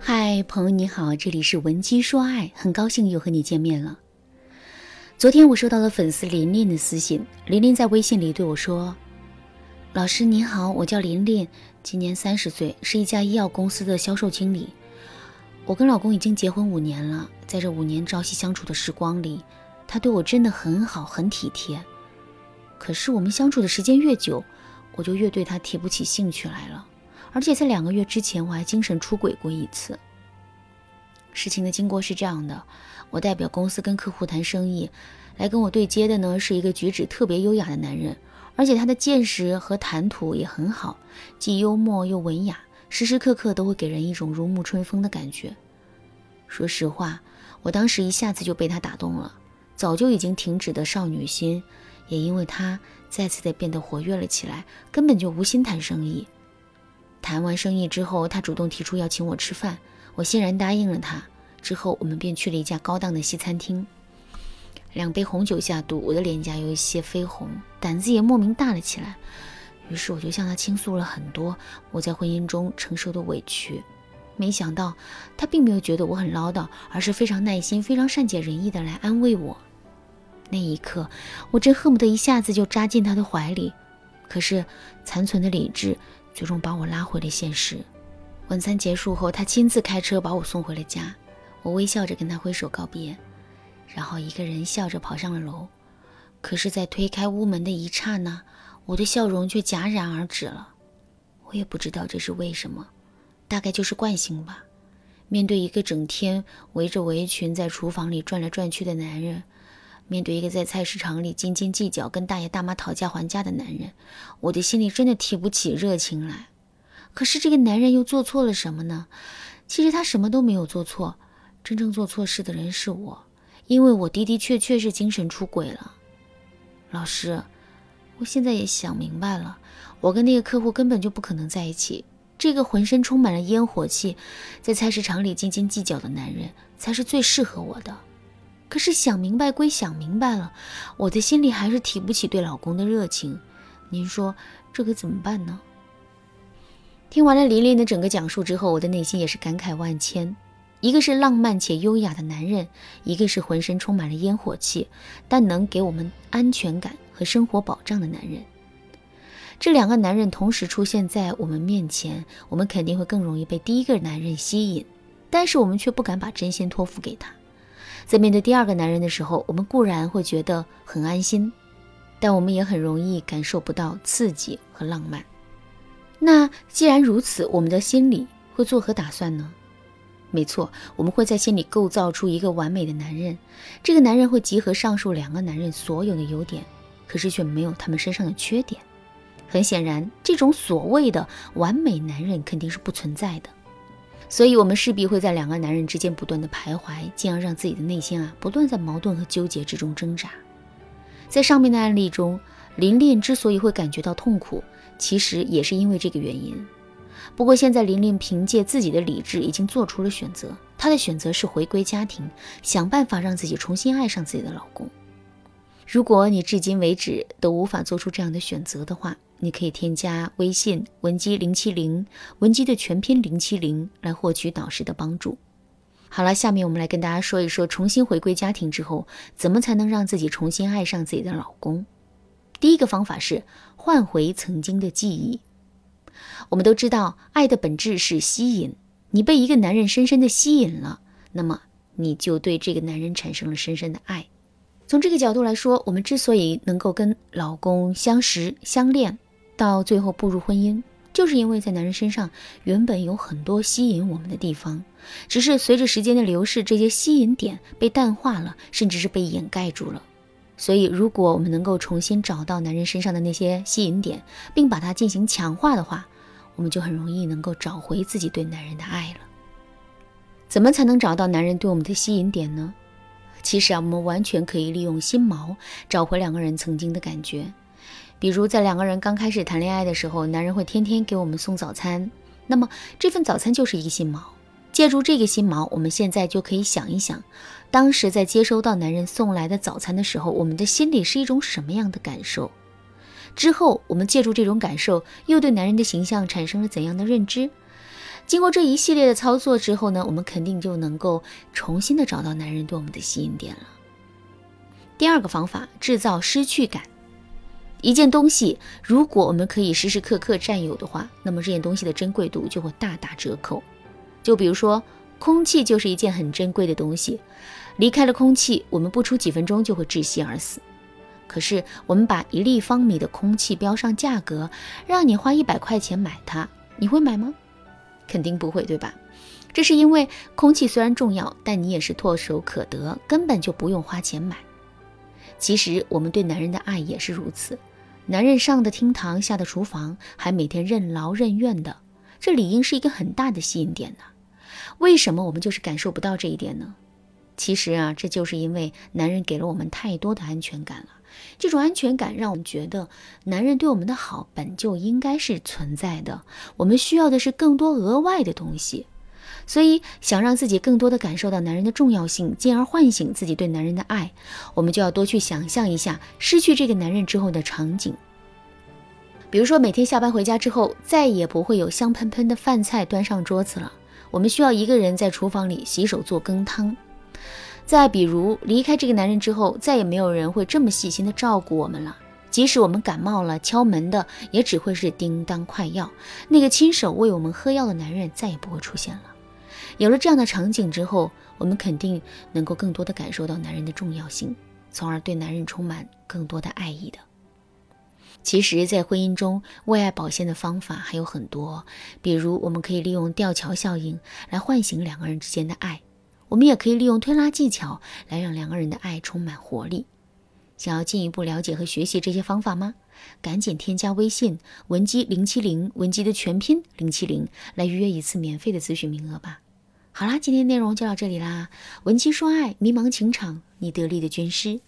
嗨，朋友你好，这里是文姬说爱，很高兴又和你见面了。昨天我收到了粉丝琳琳的私信，琳琳在微信里对我说：“老师您好，我叫琳琳，今年三十岁，是一家医药公司的销售经理。我跟老公已经结婚五年了，在这五年朝夕相处的时光里，他对我真的很好，很体贴。可是我们相处的时间越久，我就越对他提不起兴趣来了。”而且在两个月之前，我还精神出轨过一次。事情的经过是这样的：我代表公司跟客户谈生意，来跟我对接的呢是一个举止特别优雅的男人，而且他的见识和谈吐也很好，既幽默又文雅，时时刻刻都会给人一种如沐春风的感觉。说实话，我当时一下子就被他打动了，早就已经停止的少女心，也因为他再次的变得活跃了起来，根本就无心谈生意。谈完生意之后，他主动提出要请我吃饭，我欣然答应了他。之后，我们便去了一家高档的西餐厅。两杯红酒下肚，我的脸颊有一些绯红，胆子也莫名大了起来。于是，我就向他倾诉了很多我在婚姻中承受的委屈。没想到，他并没有觉得我很唠叨，而是非常耐心、非常善解人意的来安慰我。那一刻，我真恨不得一下子就扎进他的怀里。可是，残存的理智。最终把我拉回了现实。晚餐结束后，他亲自开车把我送回了家。我微笑着跟他挥手告别，然后一个人笑着跑上了楼。可是，在推开屋门的一刹那，我的笑容却戛然而止了。我也不知道这是为什么，大概就是惯性吧。面对一个整天围着围裙在厨房里转来转去的男人。面对一个在菜市场里斤斤计较、跟大爷大妈讨价还价的男人，我的心里真的提不起热情来。可是这个男人又做错了什么呢？其实他什么都没有做错，真正做错事的人是我，因为我的的确确是精神出轨了。老师，我现在也想明白了，我跟那个客户根本就不可能在一起。这个浑身充满了烟火气，在菜市场里斤斤计较的男人，才是最适合我的。可是想明白归想明白了，我的心里还是提不起对老公的热情。您说这可怎么办呢？听完了琳琳的整个讲述之后，我的内心也是感慨万千。一个是浪漫且优雅的男人，一个是浑身充满了烟火气，但能给我们安全感和生活保障的男人。这两个男人同时出现在我们面前，我们肯定会更容易被第一个男人吸引，但是我们却不敢把真心托付给他。在面对第二个男人的时候，我们固然会觉得很安心，但我们也很容易感受不到刺激和浪漫。那既然如此，我们的心里会作何打算呢？没错，我们会在心里构造出一个完美的男人。这个男人会集合上述两个男人所有的优点，可是却没有他们身上的缺点。很显然，这种所谓的完美男人肯定是不存在的。所以，我们势必会在两个男人之间不断的徘徊，进而让自己的内心啊不断在矛盾和纠结之中挣扎。在上面的案例中，琳琳之所以会感觉到痛苦，其实也是因为这个原因。不过，现在琳琳凭借自己的理智已经做出了选择，她的选择是回归家庭，想办法让自己重新爱上自己的老公。如果你至今为止都无法做出这样的选择的话，你可以添加微信文姬零七零，文姬的全拼零七零，来获取导师的帮助。好了，下面我们来跟大家说一说，重新回归家庭之后，怎么才能让自己重新爱上自己的老公。第一个方法是换回曾经的记忆。我们都知道，爱的本质是吸引。你被一个男人深深的吸引了，那么你就对这个男人产生了深深的爱。从这个角度来说，我们之所以能够跟老公相识相恋。到最后步入婚姻，就是因为在男人身上原本有很多吸引我们的地方，只是随着时间的流逝，这些吸引点被淡化了，甚至是被掩盖住了。所以，如果我们能够重新找到男人身上的那些吸引点，并把它进行强化的话，我们就很容易能够找回自己对男人的爱了。怎么才能找到男人对我们的吸引点呢？其实啊，我们完全可以利用心锚找回两个人曾经的感觉。比如在两个人刚开始谈恋爱的时候，男人会天天给我们送早餐，那么这份早餐就是一个心锚。借助这个心锚，我们现在就可以想一想，当时在接收到男人送来的早餐的时候，我们的心里是一种什么样的感受？之后我们借助这种感受，又对男人的形象产生了怎样的认知？经过这一系列的操作之后呢，我们肯定就能够重新的找到男人对我们的吸引点了。第二个方法，制造失去感。一件东西，如果我们可以时时刻刻占有的话，那么这件东西的珍贵度就会大打折扣。就比如说，空气就是一件很珍贵的东西，离开了空气，我们不出几分钟就会窒息而死。可是，我们把一立方米的空气标上价格，让你花一百块钱买它，你会买吗？肯定不会，对吧？这是因为空气虽然重要，但你也是唾手可得，根本就不用花钱买。其实，我们对男人的爱也是如此。男人上的厅堂，下的厨房，还每天任劳任怨的，这理应是一个很大的吸引点呢。为什么我们就是感受不到这一点呢？其实啊，这就是因为男人给了我们太多的安全感了。这种安全感让我们觉得，男人对我们的好本就应该是存在的。我们需要的是更多额外的东西。所以，想让自己更多的感受到男人的重要性，进而唤醒自己对男人的爱，我们就要多去想象一下失去这个男人之后的场景。比如说，每天下班回家之后，再也不会有香喷喷的饭菜端上桌子了，我们需要一个人在厨房里洗手做羹汤。再比如，离开这个男人之后，再也没有人会这么细心的照顾我们了。即使我们感冒了，敲门的也只会是叮当快药，那个亲手为我们喝药的男人再也不会出现了。有了这样的场景之后，我们肯定能够更多的感受到男人的重要性，从而对男人充满更多的爱意的。其实，在婚姻中为爱保鲜的方法还有很多，比如我们可以利用吊桥效应来唤醒两个人之间的爱，我们也可以利用推拉技巧来让两个人的爱充满活力。想要进一步了解和学习这些方法吗？赶紧添加微信文姬零七零，文姬的全拼零七零，来预约一次免费的咨询名额吧。好啦，今天内容就到这里啦。文姬说爱，迷茫情场，你得力的军师。